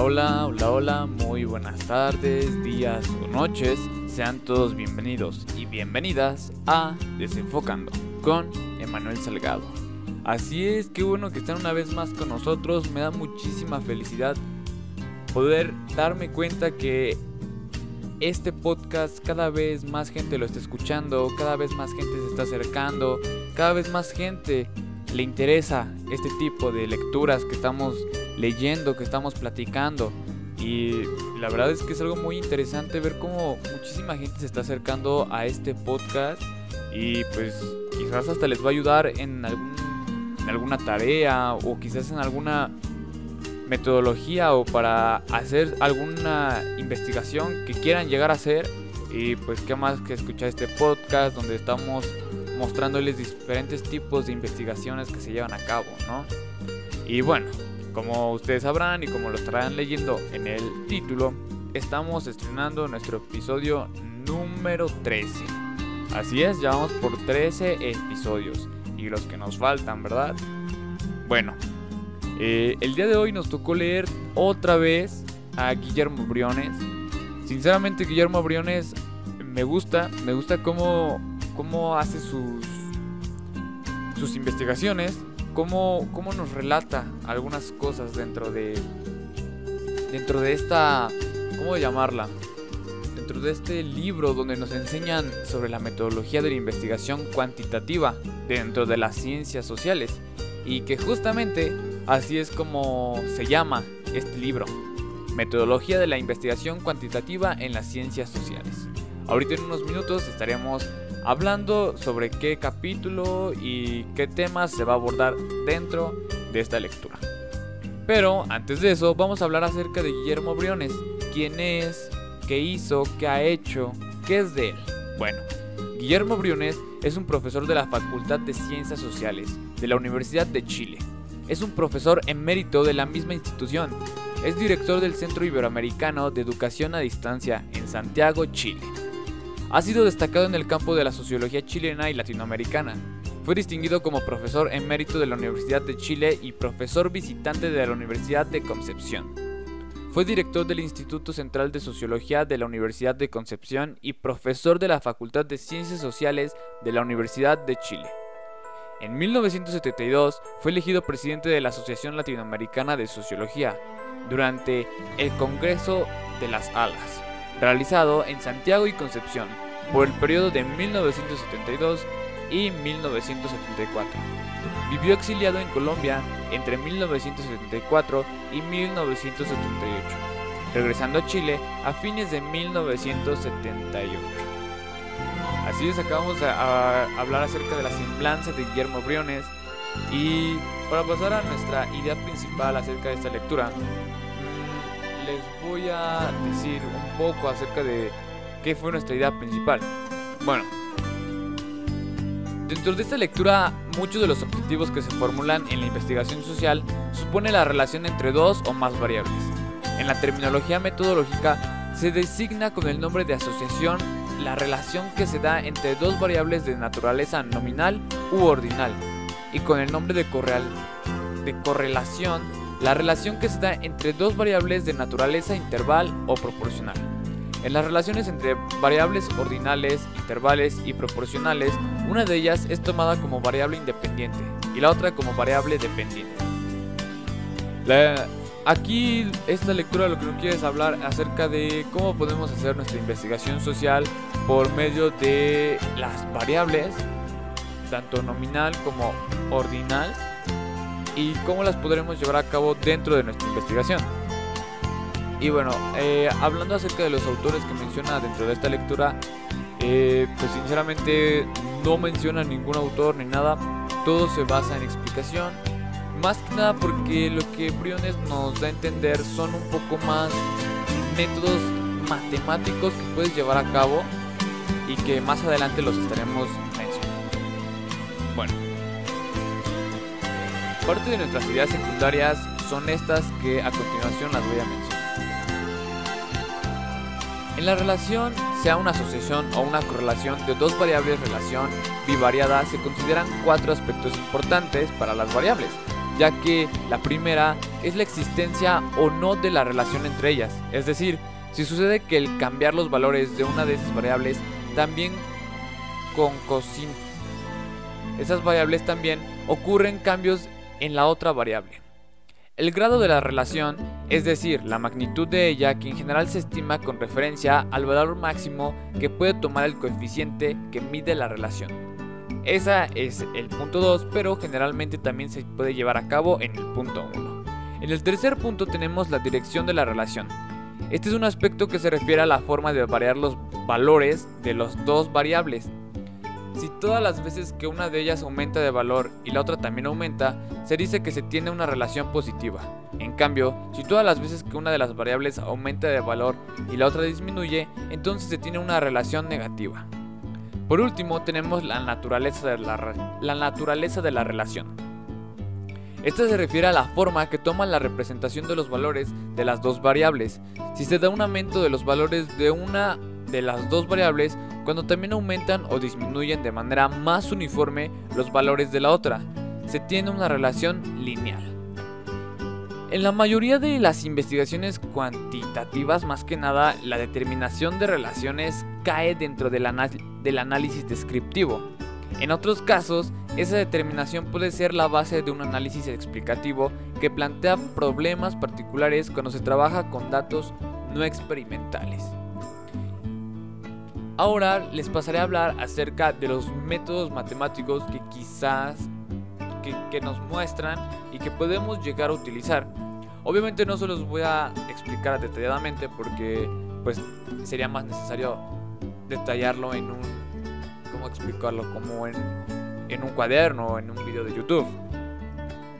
Hola, hola, hola, muy buenas tardes, días o noches. Sean todos bienvenidos y bienvenidas a Desenfocando con Emanuel Salgado. Así es, qué bueno que están una vez más con nosotros. Me da muchísima felicidad poder darme cuenta que este podcast cada vez más gente lo está escuchando, cada vez más gente se está acercando, cada vez más gente le interesa este tipo de lecturas que estamos leyendo, que estamos platicando. Y la verdad es que es algo muy interesante ver cómo muchísima gente se está acercando a este podcast y pues quizás hasta les va a ayudar en, en alguna tarea o quizás en alguna metodología o para hacer alguna investigación que quieran llegar a hacer. Y pues qué más que escuchar este podcast donde estamos mostrándoles diferentes tipos de investigaciones que se llevan a cabo, ¿no? Y bueno, como ustedes sabrán y como lo estarán leyendo en el título, estamos estrenando nuestro episodio número 13. Así es, ya vamos por 13 episodios y los que nos faltan, ¿verdad? Bueno, eh, el día de hoy nos tocó leer otra vez a Guillermo Briones. Sinceramente, Guillermo Briones me gusta, me gusta cómo, cómo hace sus, sus investigaciones, cómo, cómo nos relata algunas cosas dentro de, dentro de esta, ¿cómo llamarla? Dentro de este libro donde nos enseñan sobre la metodología de la investigación cuantitativa dentro de las ciencias sociales y que justamente Así es como se llama este libro, Metodología de la Investigación Cuantitativa en las Ciencias Sociales. Ahorita en unos minutos estaremos hablando sobre qué capítulo y qué temas se va a abordar dentro de esta lectura. Pero antes de eso vamos a hablar acerca de Guillermo Briones, quién es, qué hizo, qué ha hecho, qué es de él. Bueno, Guillermo Briones es un profesor de la Facultad de Ciencias Sociales de la Universidad de Chile es un profesor emérito de la misma institución. Es director del Centro Iberoamericano de Educación a Distancia en Santiago, Chile. Ha sido destacado en el campo de la sociología chilena y latinoamericana. Fue distinguido como profesor emérito de la Universidad de Chile y profesor visitante de la Universidad de Concepción. Fue director del Instituto Central de Sociología de la Universidad de Concepción y profesor de la Facultad de Ciencias Sociales de la Universidad de Chile. En 1972 fue elegido presidente de la Asociación Latinoamericana de Sociología durante el Congreso de las Alas, realizado en Santiago y Concepción por el periodo de 1972 y 1974. Vivió exiliado en Colombia entre 1974 y 1978, regresando a Chile a fines de 1978. Así es, acabamos a, hablar acerca de la semblanza de Guillermo Briones y para pasar a nuestra idea principal acerca de esta lectura, les voy a decir un poco acerca de qué fue nuestra idea principal. Bueno, dentro de esta lectura, muchos de los objetivos que se formulan en la investigación social supone la relación entre dos o más variables. En la terminología metodológica se designa con el nombre de asociación la relación que se da entre dos variables de naturaleza nominal u ordinal, y con el nombre de, de correlación, la relación que se da entre dos variables de naturaleza interval o proporcional. En las relaciones entre variables ordinales, intervales y proporcionales, una de ellas es tomada como variable independiente y la otra como variable dependiente. Aquí esta lectura lo que nos quiere es hablar acerca de cómo podemos hacer nuestra investigación social por medio de las variables, tanto nominal como ordinal, y cómo las podremos llevar a cabo dentro de nuestra investigación. Y bueno, eh, hablando acerca de los autores que menciona dentro de esta lectura, eh, pues sinceramente no menciona ningún autor ni nada, todo se basa en explicación más que nada porque lo que Briones nos da a entender son un poco más métodos matemáticos que puedes llevar a cabo y que más adelante los estaremos parte de nuestras ideas secundarias son estas que a continuación las voy a mencionar. En la relación, sea una asociación o una correlación de dos variables relación bivariada, se consideran cuatro aspectos importantes para las variables ya que la primera es la existencia o no de la relación entre ellas. Es decir, si sucede que el cambiar los valores de una de esas variables también con. Esas variables también ocurren cambios en la otra variable. El grado de la relación, es decir, la magnitud de ella, que en general se estima con referencia al valor máximo que puede tomar el coeficiente que mide la relación. Esa es el punto 2, pero generalmente también se puede llevar a cabo en el punto 1. En el tercer punto tenemos la dirección de la relación. Este es un aspecto que se refiere a la forma de variar los valores de las dos variables, si todas las veces que una de ellas aumenta de valor y la otra también aumenta, se dice que se tiene una relación positiva. En cambio, si todas las veces que una de las variables aumenta de valor y la otra disminuye, entonces se tiene una relación negativa. Por último, tenemos la naturaleza de la, relación. Esta se refiere a la forma que toma la representación de los valores de las dos variables. Si se da un aumento de los valores de una de las dos variables, cuando también aumentan o disminuyen de manera más uniforme los valores de la otra. Se tiene una relación lineal. En la mayoría de las investigaciones cuantitativas, más que nada, la determinación de relaciones cae dentro del, análisis descriptivo. En otros casos, esa determinación puede ser la base de un análisis explicativo que plantea problemas particulares cuando se trabaja con datos no experimentales. Ahora les pasaré a hablar acerca de los métodos matemáticos que quizás que, nos muestran y que podemos llegar a utilizar. Obviamente no se los voy a explicar detalladamente porque pues sería más necesario detallarlo en un cómo explicarlo como en, en un cuaderno o en un video de YouTube.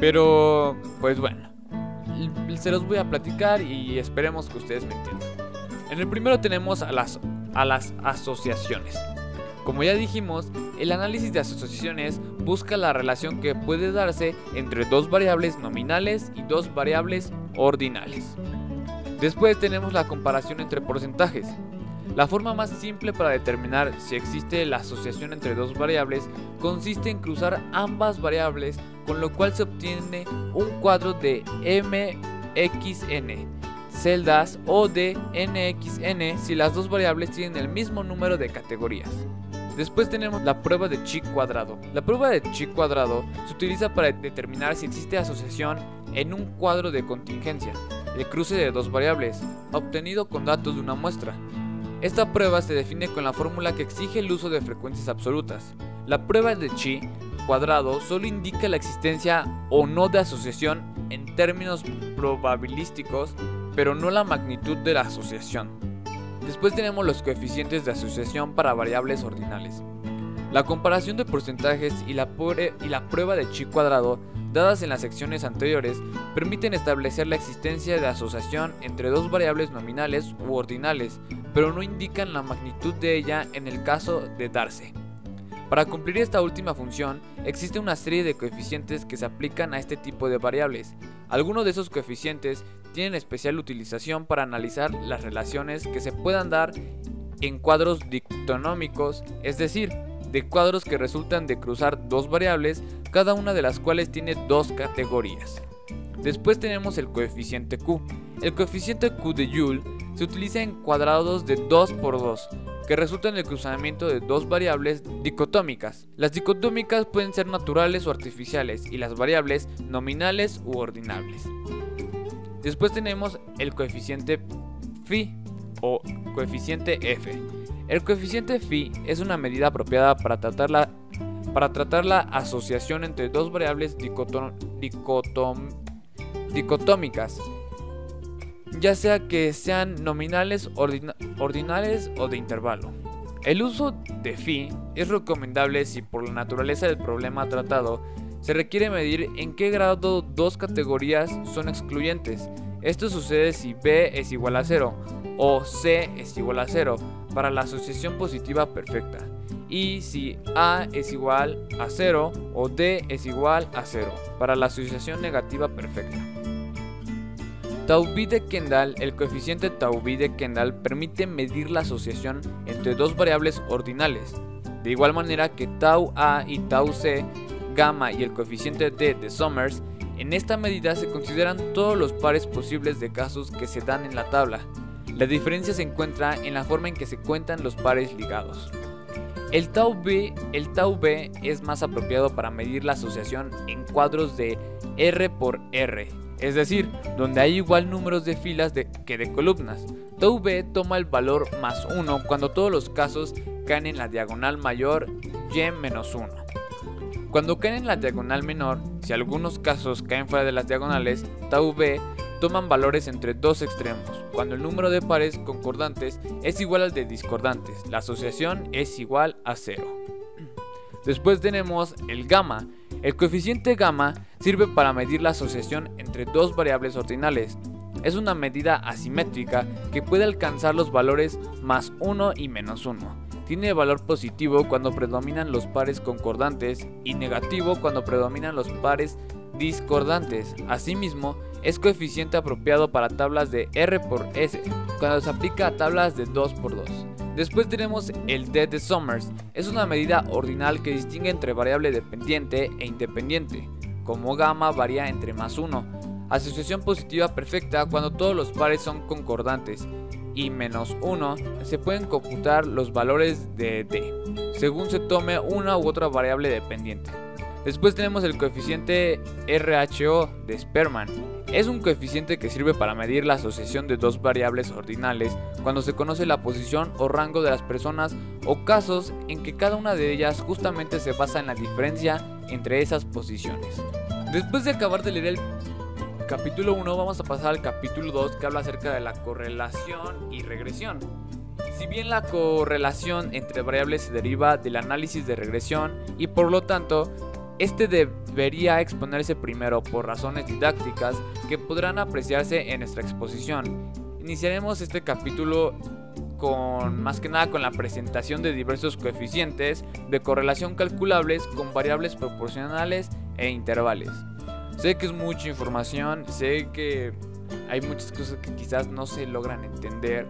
Pero pues bueno, se los voy a platicar y esperemos que ustedes me entiendan. En el primero tenemos a las a las asociaciones. Como ya dijimos, el análisis de asociaciones busca la relación que puede darse entre dos variables nominales y dos variables ordinales. Después tenemos la comparación entre porcentajes. La forma más simple para determinar si existe la asociación entre dos variables consiste en cruzar ambas variables, con lo cual se obtiene un cuadro de MXN, celdas o de nxn si las dos variables tienen el mismo número de categorías. Después tenemos la prueba de chi cuadrado. La prueba de chi cuadrado se utiliza para determinar si existe asociación en un cuadro de contingencia, el cruce de dos variables, obtenido con datos de una muestra. Esta prueba se define con la fórmula que exige el uso de frecuencias absolutas. La prueba de chi cuadrado solo indica la existencia o no de asociación en términos probabilísticos pero no la magnitud de la asociación. Después tenemos los coeficientes de asociación para variables ordinales. La comparación de porcentajes y la, prueba de chi cuadrado dadas en las secciones anteriores permiten establecer la existencia de asociación entre dos variables nominales u ordinales, pero no indican la magnitud de ella en el caso de darse. Para cumplir esta última función, existe una serie de coeficientes que se aplican a este tipo de variables. Algunos de esos coeficientes tienen especial utilización para analizar las relaciones que se puedan dar en cuadros dictonómicos, es decir, de cuadros que resultan de cruzar dos variables, cada una de las cuales tiene dos categorías. Después tenemos el coeficiente Q. El coeficiente Q de Joule se utiliza en cuadrados de 2 por 2, que resultan del cruzamiento de dos variables dicotómicas. Las dicotómicas pueden ser naturales o artificiales y las variables nominales u ordinables. Después tenemos el coeficiente phi o coeficiente f. El coeficiente phi es una medida apropiada para tratar la, para tratar la asociación entre dos variables dicotómicas ya sea que sean nominales, ordinales o de intervalo. El uso de phi es recomendable si por la naturaleza del problema tratado se requiere medir en qué grado dos categorías son excluyentes. Esto sucede si b es igual a 0 o c es igual a 0 para la asociación positiva perfecta y si a es igual a 0 o d es igual a 0 para la asociación negativa perfecta. Tau b de Kendall, el coeficiente tau b de Kendall permite medir la asociación entre dos variables ordinales, de igual manera que tau a y tau c, gamma y el coeficiente d de Summers En esta medida se consideran todos los pares posibles de casos que se dan en la tabla. La diferencia se encuentra en la forma en que se cuentan los pares ligados. El tau B, el tau B es más apropiado para medir la asociación en cuadros de R por R, es decir, donde hay igual números de filas que de columnas. Tau B toma el valor más 1 cuando todos los casos caen en la diagonal mayor y menos 1. Cuando caen en la diagonal menor, si algunos casos caen fuera de las diagonales, tau b toman valores entre dos extremos. Cuando el número de pares concordantes es igual al de discordantes, la asociación es igual a 0. Después tenemos el gamma. El coeficiente gamma sirve para medir la asociación entre dos variables ordinales. Es una medida asimétrica que puede alcanzar los valores más 1 y menos 1 tiene valor positivo cuando predominan los pares concordantes y negativo cuando predominan los pares discordantes. Asimismo, es coeficiente apropiado para tablas de R por S, cuando se aplica a tablas de 2 por 2. Después tenemos el D de Summers, es una medida ordinal que distingue entre variable dependiente e independiente, como gamma varía entre más 1. Asociación positiva perfecta cuando todos los pares son concordantes y menos 1 se pueden computar los valores de d, según se tome una u otra variable dependiente. Después tenemos el coeficiente RHO de Sperman. Es un coeficiente que sirve para medir la asociación de dos variables ordinales cuando se conoce la posición o rango de las personas o casos en que cada una de ellas justamente se basa en la diferencia entre esas posiciones. Después de acabar de leer el capítulo 1 vamos a pasar al capítulo 2 que habla acerca de la correlación y regresión. Si bien la correlación entre variables se deriva del análisis de regresión y por lo tanto este debería exponerse primero por razones didácticas que podrán apreciarse en nuestra exposición. Iniciaremos este capítulo con más que nada con la presentación de diversos coeficientes de correlación calculables con variables proporcionales e intervales. Sé que es mucha información, sé que hay muchas cosas que quizás no se logran entender,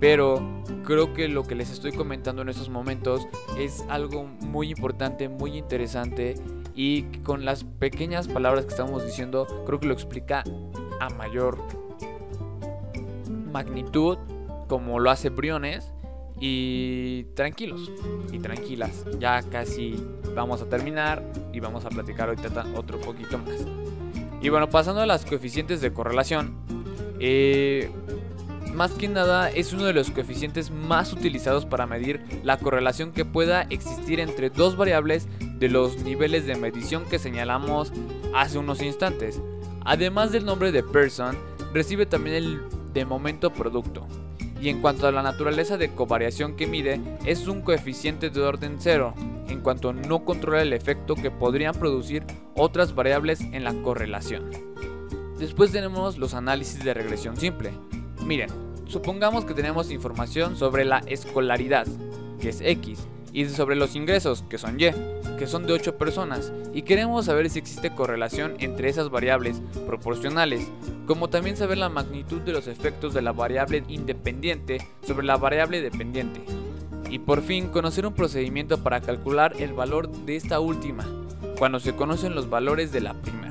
pero creo que lo que les estoy comentando en estos momentos es algo muy importante, muy interesante y con las pequeñas palabras que estamos diciendo creo que lo explica a mayor magnitud como lo hace Briones y tranquilos y tranquilas, ya casi vamos a terminar y vamos a platicar ahorita otro poquito más. Y bueno, pasando a las coeficientes de correlación, eh, más que nada es uno de los coeficientes más utilizados para medir la correlación que pueda existir entre dos variables de los niveles de medición que señalamos hace unos instantes. Además del nombre de person, recibe también el de momento producto y en cuanto a la naturaleza de covariación que mide, es un coeficiente de orden cero, en cuanto no controla el efecto que podrían producir otras variables en la correlación. Después tenemos los análisis de regresión simple. Miren, supongamos que tenemos información sobre la escolaridad, que es X, y sobre los ingresos, que son Y, que son de 8 personas, y queremos saber si existe correlación entre esas variables proporcionales, como también saber la magnitud de los efectos de la variable independiente sobre la variable dependiente. Y por fin, conocer un procedimiento para calcular el valor de esta última, cuando se conocen los valores de la primera.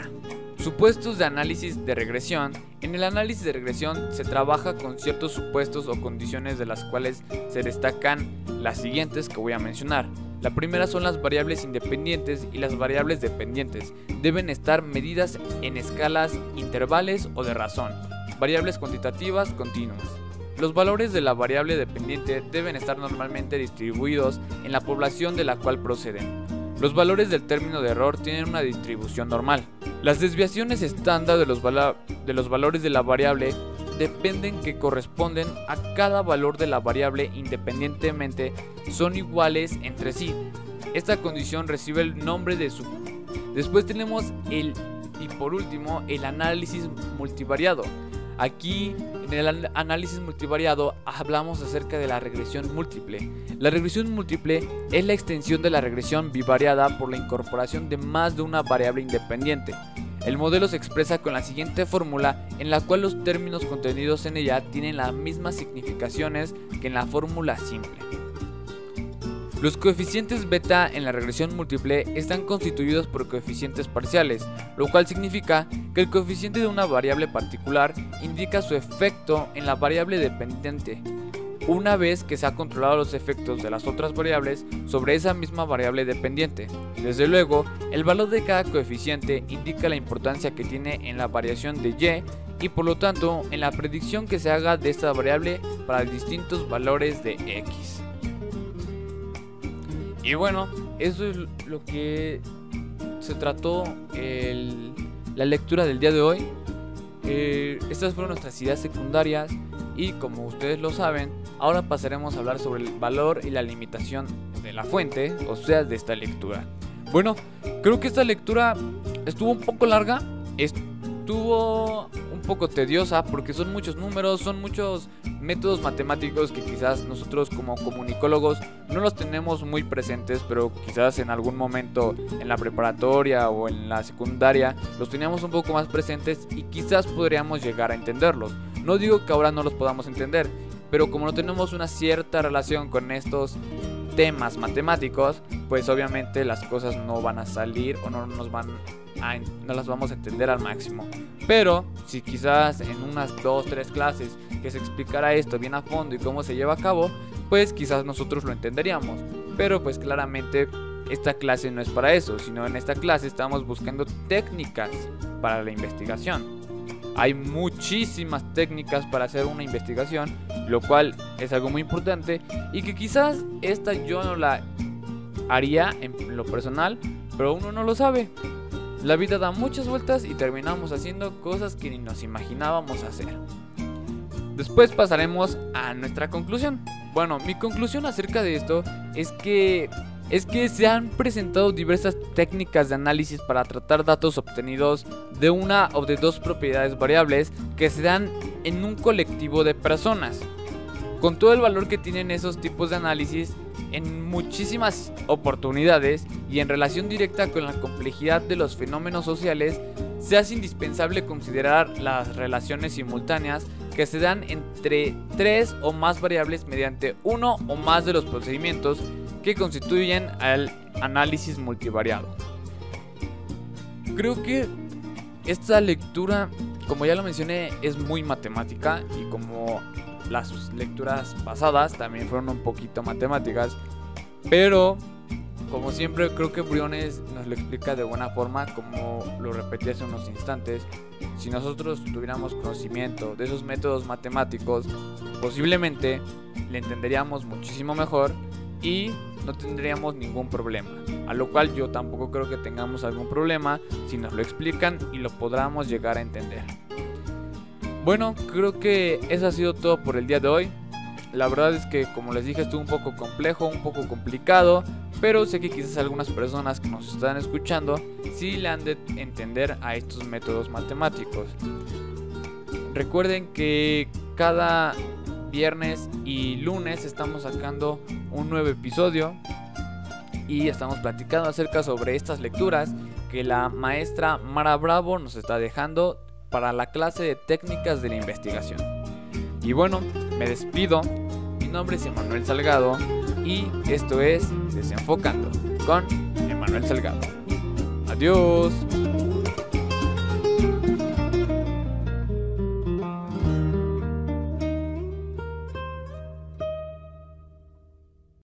Supuestos de análisis de regresión. En el análisis de regresión se trabaja con ciertos supuestos o condiciones de las cuales se destacan las siguientes que voy a mencionar. La primera son las variables independientes y las variables dependientes. Deben estar medidas en escalas intervales o de razón. Variables cuantitativas continuas. Los valores de la variable dependiente deben estar normalmente distribuidos en la población de la cual proceden. Los valores del término de error tienen una distribución normal. Las desviaciones estándar de los, de los valores de la variable dependen que corresponden a cada valor de la variable independientemente son iguales entre sí. Esta condición recibe el nombre de su. Después tenemos el y por último el análisis multivariado. Aquí en el análisis multivariado hablamos acerca de la regresión múltiple. La regresión múltiple es la extensión de la regresión bivariada por la incorporación de más de una variable independiente. El modelo se expresa con la siguiente fórmula en la cual los términos contenidos en ella tienen las mismas significaciones que en la fórmula simple. Los coeficientes beta en la regresión múltiple están constituidos por coeficientes parciales, lo cual significa que el coeficiente de una variable particular indica su efecto en la variable dependiente, una vez que se ha controlado los efectos de las otras variables sobre esa misma variable dependiente. Desde luego, el valor de cada coeficiente indica la importancia que tiene en la variación de y y por lo tanto en la predicción que se haga de esta variable para distintos valores de x. Y bueno, eso es lo que se trató la lectura del día de hoy. Eh, estas fueron nuestras ideas secundarias y como ustedes lo saben, ahora pasaremos a hablar sobre el valor y la limitación de la fuente, o sea, de esta lectura. Bueno, creo que esta lectura estuvo un poco larga, estuvo poco tediosa porque son muchos números, son muchos métodos matemáticos que quizás nosotros como comunicólogos no los tenemos muy presentes, pero quizás en algún momento en la preparatoria o en la secundaria los teníamos un poco más presentes y quizás podríamos llegar a entenderlos. No digo que ahora no los podamos entender, pero como no tenemos una cierta relación con estos temas matemáticos, pues obviamente las cosas no van a salir o no nos van no las vamos a entender al máximo. Pero si quizás en unas dos, tres clases que se explicara esto bien a fondo y cómo se lleva a cabo, pues quizás nosotros lo entenderíamos. Pero pues claramente esta clase no es para eso, sino en esta clase estamos buscando técnicas para la investigación. Hay muchísimas técnicas para hacer una investigación, lo cual es algo muy importante y que quizás esta yo no la haría en lo personal, pero uno no lo sabe. La vida da muchas vueltas y terminamos haciendo cosas que ni nos imaginábamos hacer. Después pasaremos a nuestra conclusión. Bueno, mi conclusión acerca de esto es que es que se han presentado diversas técnicas de análisis para tratar datos obtenidos de una o de dos propiedades variables que se dan en un colectivo de personas. Con todo el valor que tienen esos tipos de análisis en muchísimas oportunidades y en relación directa con la complejidad de los fenómenos sociales, se hace indispensable considerar las relaciones simultáneas que se dan entre tres o más variables mediante uno o más de los procedimientos que constituyen al análisis multivariado. Creo que esta lectura, como ya lo mencioné, es muy matemática y como las lecturas pasadas también fueron un poquito matemáticas, pero como siempre creo que Briones nos lo explica de buena forma, como lo repetí hace unos instantes. Si nosotros tuviéramos conocimiento de esos métodos matemáticos, posiblemente le entenderíamos muchísimo mejor y no tendríamos ningún problema. A lo cual yo tampoco creo que tengamos algún problema si nos lo explican y lo podamos llegar a entender. Bueno, creo que eso ha sido todo por el día de hoy. La verdad es que como les dije estuvo un poco complejo, un poco complicado, pero sé que quizás algunas personas que nos están escuchando sí le han de entender a estos métodos matemáticos. Recuerden que cada viernes y lunes estamos sacando un nuevo episodio y estamos platicando acerca sobre estas lecturas que la maestra Mara Bravo nos está dejando para la clase de técnicas de la investigación. Y bueno, me despido. Mi nombre es Emanuel Salgado y esto es Desenfocando con Emanuel Salgado. Adiós.